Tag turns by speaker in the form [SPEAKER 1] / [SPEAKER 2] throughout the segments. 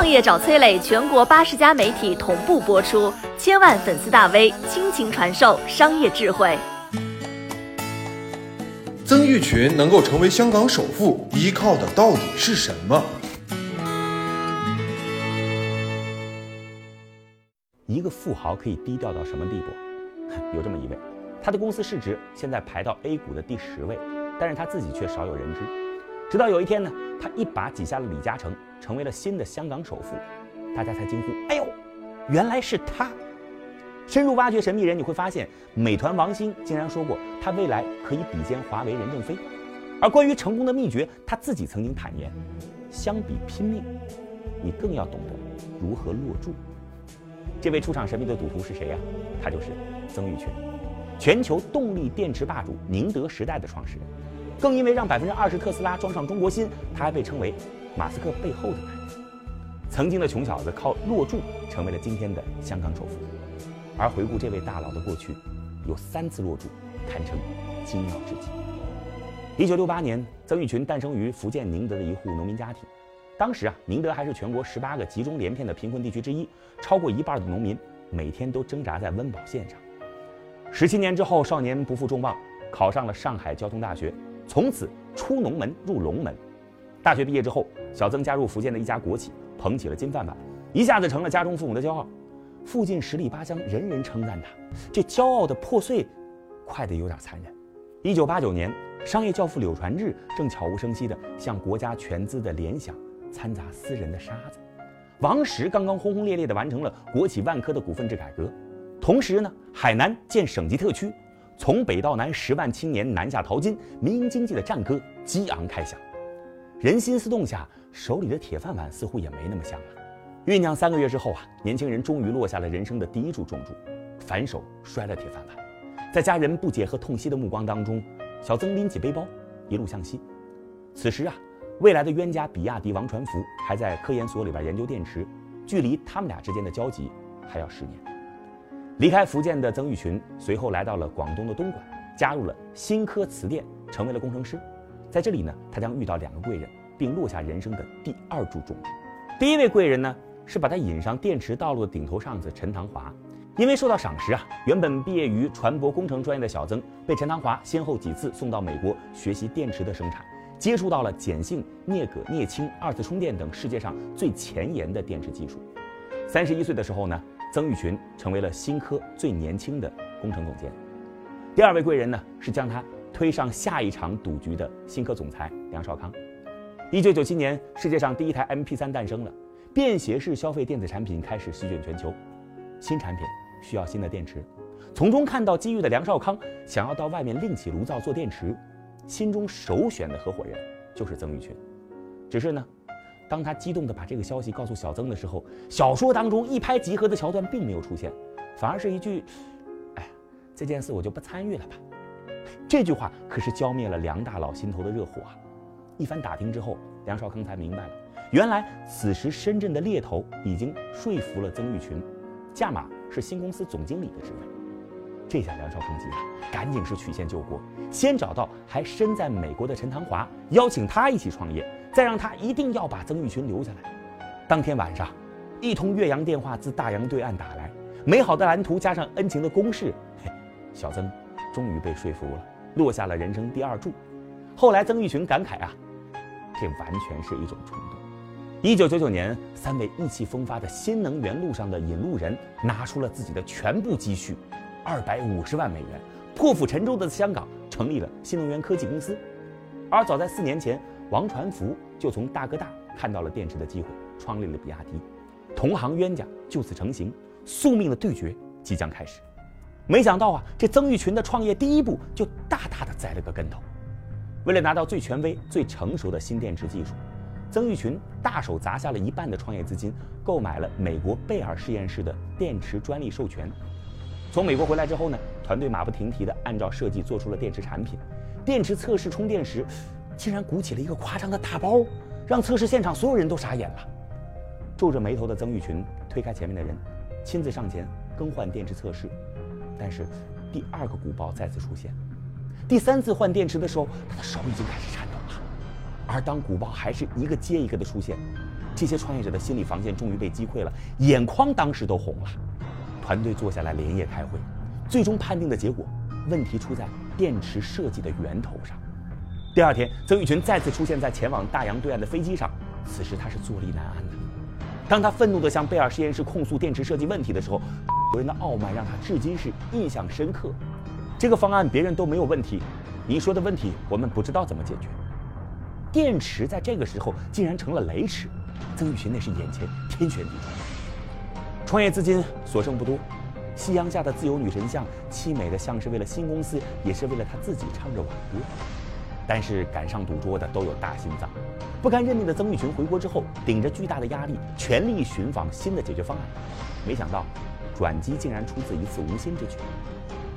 [SPEAKER 1] 创业找崔磊，全国八十家媒体同步播出，千万粉丝大 V 倾情传授商业智慧。
[SPEAKER 2] 曾毓群能够成为香港首富，依靠的到底是什么？
[SPEAKER 3] 一个富豪可以低调到什么地步？有这么一位，他的公司市值现在排到 A 股的第十位，但是他自己却少有人知。直到有一天呢，他一把挤下了李嘉诚，成为了新的香港首富，大家才惊呼：“哎呦，原来是他！”深入挖掘神秘人，你会发现，美团王兴竟然说过他未来可以比肩华为任正非。而关于成功的秘诀，他自己曾经坦言：相比拼命，你更要懂得如何落注。这位出场神秘的赌徒是谁呀？他就是曾毓群，全球动力电池霸主宁德时代的创始人。更因为让百分之二十特斯拉装上中国心，他还被称为马斯克背后的男人。曾经的穷小子靠落注成为了今天的香港首富。而回顾这位大佬的过去，有三次落注，堪称惊妙至极。一九六八年，曾毓群诞生于福建宁德的一户农民家庭。当时啊，宁德还是全国十八个集中连片的贫困地区之一，超过一半的农民每天都挣扎在温饱线上。十七年之后，少年不负众望，考上了上海交通大学，从此出农门入龙门。大学毕业之后，小曾加入福建的一家国企，捧起了金饭碗，一下子成了家中父母的骄傲。附近十里八乡，人人称赞他。这骄傲的破碎，快得有点残忍。一九八九年，商业教父柳传志正悄无声息地向国家全资的联想掺杂私人的沙子。王石刚刚轰轰烈烈地完成了国企万科的股份制改革。同时呢，海南建省级特区，从北到南十万青年南下淘金，民营经济的战歌激昂开响。人心思动下，手里的铁饭碗似乎也没那么香了。酝酿三个月之后啊，年轻人终于落下了人生的第一柱重柱，反手摔了铁饭碗。在家人不解和痛惜的目光当中，小曾拎起背包，一路向西。此时啊，未来的冤家比亚迪王传福还在科研所里边研究电池，距离他们俩之间的交集还要十年。离开福建的曾毓群，随后来到了广东的东莞，加入了新科磁电，成为了工程师。在这里呢，他将遇到两个贵人，并落下人生的第二注重注。第一位贵人呢？是把他引上电池道路的顶头上司陈唐华，因为受到赏识啊，原本毕业于船舶工程专业的小曾，被陈唐华先后几次送到美国学习电池的生产，接触到了碱性、镍镉、镍氢、二次充电等世界上最前沿的电池技术。三十一岁的时候呢，曾毓群成为了新科最年轻的工程总监。第二位贵人呢，是将他推上下一场赌局的新科总裁梁少康。一九九七年，世界上第一台 MP3 诞生了。便携式消费电子产品开始席卷全球，新产品需要新的电池，从中看到机遇的梁少康想要到外面另起炉灶做电池，心中首选的合伙人就是曾毓群。只是呢，当他激动地把这个消息告诉小曾的时候，小说当中一拍即合的桥段并没有出现，反而是一句：“哎，这件事我就不参与了吧。”这句话可是浇灭了梁大佬心头的热火啊！一番打听之后，梁少康才明白了。原来，此时深圳的猎头已经说服了曾毓群，价码是新公司总经理的职位。这下梁少康急了，赶紧是曲线救国，先找到还身在美国的陈唐华，邀请他一起创业，再让他一定要把曾毓群留下来。当天晚上，一通岳阳电话自大洋对岸打来，美好的蓝图加上恩情的攻势，嘿，小曾终于被说服了，落下了人生第二注。后来，曾毓群感慨啊，这完全是一种冲动。一九九九年，三位意气风发的新能源路上的引路人拿出了自己的全部积蓄，二百五十万美元，破釜沉舟的香港成立了新能源科技公司。而早在四年前，王传福就从大哥大看到了电池的机会，创立了比亚迪。同行冤家就此成型，宿命的对决即将开始。没想到啊，这曾毓群的创业第一步就大大的栽了个跟头。为了拿到最权威、最成熟的新电池技术。曾毓群大手砸下了一半的创业资金，购买了美国贝尔实验室的电池专利授权。从美国回来之后呢，团队马不停蹄地按照设计做出了电池产品。电池测试充电时，竟然鼓起了一个夸张的大包，让测试现场所有人都傻眼了。皱着眉头的曾毓群推开前面的人，亲自上前更换电池测试。但是，第二个鼓包再次出现。第三次换电池的时候，他的手已经开始颤抖了。而当鼓包还是一个接一个的出现，这些创业者的心理防线终于被击溃了，眼眶当时都红了。团队坐下来连夜开会，最终判定的结果，问题出在电池设计的源头上。第二天，曾玉群再次出现在前往大洋对岸的飞机上，此时他是坐立难安的。当他愤怒地向贝尔实验室控诉电池设计问题的时候，有人的傲慢让他至今是印象深刻。这个方案别人都没有问题，你说的问题我们不知道怎么解决。电池在这个时候竟然成了雷池，曾玉群那是眼前天旋地转。创业资金所剩不多，夕阳下的自由女神像凄美的像是为了新公司，也是为了她自己唱着挽歌。但是赶上赌桌的都有大心脏，不甘认命的曾玉群回国之后，顶着巨大的压力，全力寻访新的解决方案。没想到，转机竟然出自一次无心之举。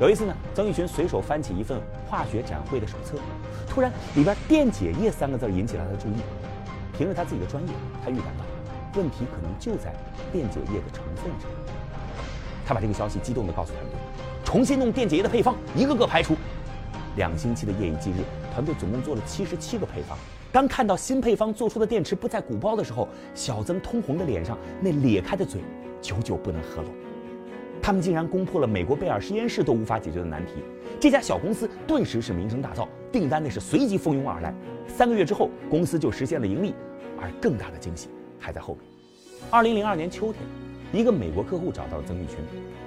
[SPEAKER 3] 有一次呢，曾玉群随手翻起一份化学展会的手册，突然里边“电解液”三个字引起了他的注意。凭着他自己的专业，他预感到问题可能就在电解液的成分上。他把这个消息激动地告诉团队，重新弄电解液的配方，一个个排除。两星期的夜以继日，团队总共做了七十七个配方。当看到新配方做出的电池不再鼓包的时候，小曾通红的脸上那咧开的嘴久久不能合拢。他们竟然攻破了美国贝尔实验室都无法解决的难题，这家小公司顿时是名声大噪，订单那是随即蜂拥而来。三个月之后，公司就实现了盈利，而更大的惊喜还在后面。二零零二年秋天，一个美国客户找到了曾玉群，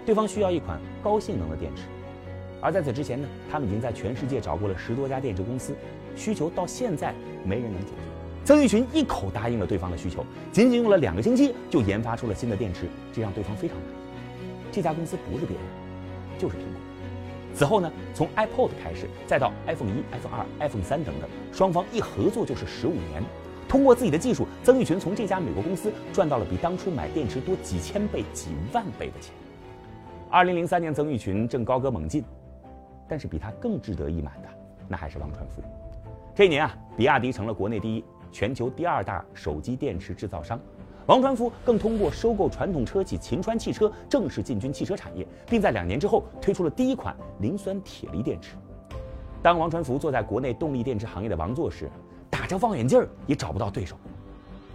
[SPEAKER 3] 对方需要一款高性能的电池，而在此之前呢，他们已经在全世界找过了十多家电池公司，需求到现在没人能解决。曾玉群一口答应了对方的需求，仅仅用了两个星期就研发出了新的电池，这让对方非常满意。这家公司不是别人，就是苹果。此后呢，从 iPod 开始，再到 iPhone 一、iPhone 二、iPhone 三等等，双方一合作就是十五年。通过自己的技术，曾玉群从这家美国公司赚到了比当初买电池多几千倍、几万倍的钱。二零零三年，曾玉群正高歌猛进，但是比他更值得一满的，那还是王传福。这一年啊，比亚迪成了国内第一、全球第二大手机电池制造商。王传福更通过收购传统车企秦川汽车，正式进军汽车产业，并在两年之后推出了第一款磷酸铁锂电池。当王传福坐在国内动力电池行业的王座时，打着望远镜也找不到对手。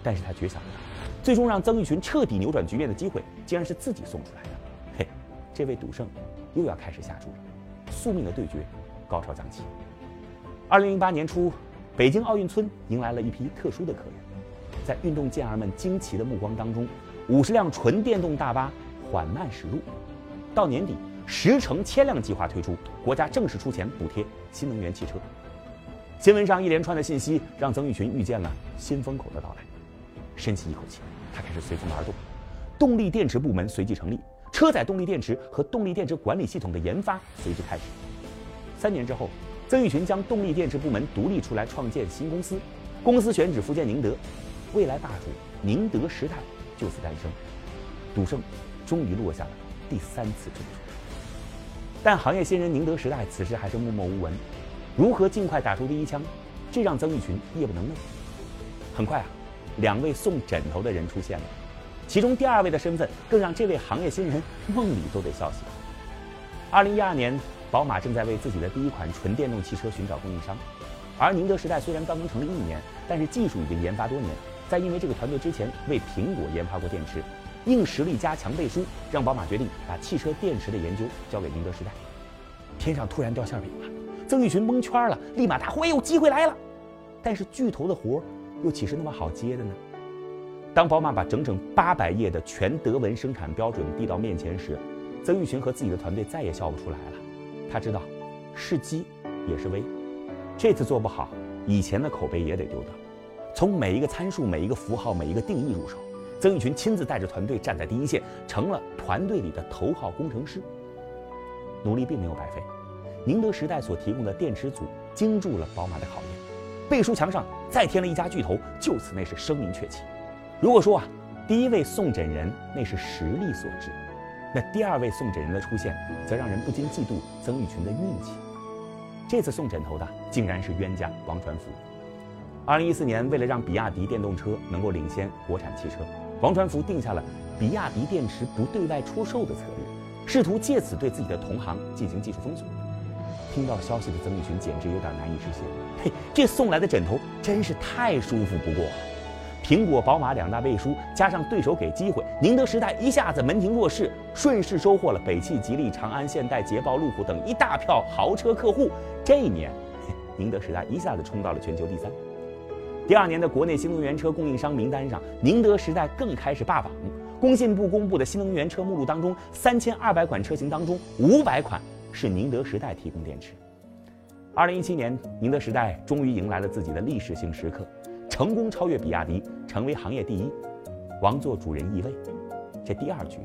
[SPEAKER 3] 但是他绝想不到，最终让曾玉群彻底扭转局面的机会，竟然是自己送出来的。嘿，这位赌圣又要开始下注了，宿命的对决高潮将起。二零零八年初，北京奥运村迎来了一批特殊的客人。在运动健儿们惊奇的目光当中，五十辆纯电动大巴缓慢驶入。到年底，十成千辆计划推出，国家正式出钱补贴新能源汽车。新闻上一连串的信息让曾玉群预见了新风口的到来。深吸一口气，他开始随风而动。动力电池部门随即成立，车载动力电池和动力电池管理系统的研发随之开始。三年之后，曾玉群将动力电池部门独立出来，创建新公司，公司选址福建宁德。未来霸主宁德时代就此诞生，赌圣终于落下了第三次赌注。但行业新人宁德时代此时还是默默无闻，如何尽快打出第一枪，这让曾玉群夜不能寐。很快啊，两位送枕头的人出现了，其中第二位的身份更让这位行业新人梦里都得笑醒。二零一二年，宝马正在为自己的第一款纯电动汽车寻找供应商，而宁德时代虽然刚刚成立一年，但是技术已经研发多年。在因为这个团队之前为苹果研发过电池，硬实力加强背书，让宝马决定把汽车电池的研究交给宁德时代。天上突然掉馅饼了，曾玉群蒙圈了，立马大呼：“哎呦，机会来了！”但是巨头的活又岂是那么好接的呢？当宝马把整整八百页的全德文生产标准递到面前时，曾玉群和自己的团队再也笑不出来了。他知道，是机也是危，这次做不好，以前的口碑也得丢掉。从每一个参数、每一个符号、每一个定义入手，曾玉群亲自带着团队站在第一线，成了团队里的头号工程师。努力并没有白费，宁德时代所提供的电池组经住了宝马的考验，背书墙上再添了一家巨头，就此那是声名鹊起。如果说啊，第一位送枕人那是实力所致，那第二位送枕人的出现，则让人不禁嫉妒曾玉群的运气。这次送枕头的竟然是冤家王传福。二零一四年，为了让比亚迪电动车能够领先国产汽车，王传福定下了比亚迪电池不对外出售的策略，试图借此对自己的同行进行技术封锁。听到消息的曾玉群简直有点难以置信，嘿，这送来的枕头真是太舒服不过了。苹果、宝马两大背书，加上对手给机会，宁德时代一下子门庭若市，顺势收获了北汽、吉利、长安、现代、捷豹、路虎等一大票豪车客户。这一年，宁德时代一下子冲到了全球第三。第二年的国内新能源车供应商名单上，宁德时代更开始霸榜。工信部公布的新能源车目录当中，三千二百款车型当中，五百款是宁德时代提供电池。二零一七年，宁德时代终于迎来了自己的历史性时刻。成功超越比亚迪，成为行业第一，王座主人易位。这第二局，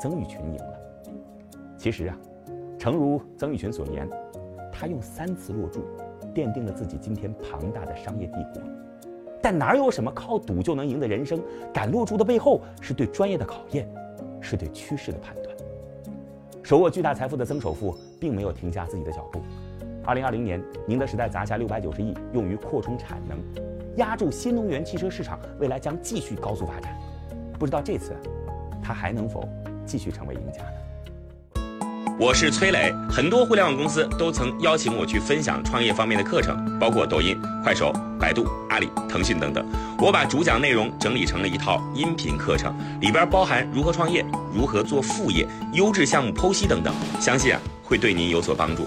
[SPEAKER 3] 曾毓群赢了。其实啊，诚如曾毓群所言，他用三次落注，奠定了自己今天庞大的商业帝国。但哪有什么靠赌就能赢的人生？敢落注的背后，是对专业的考验，是对趋势的判断。手握巨大财富的曾首富，并没有停下自己的脚步。二零二零年，宁德时代砸下六百九十亿，用于扩充产能。压住新能源汽车市场，未来将继续高速发展。不知道这次，他还能否继续成为赢家呢？
[SPEAKER 4] 我是崔磊，很多互联网公司都曾邀请我去分享创业方面的课程，包括抖音、快手、百度、阿里、腾讯等等。我把主讲内容整理成了一套音频课程，里边包含如何创业、如何做副业、优质项目剖析等等，相信啊会对您有所帮助。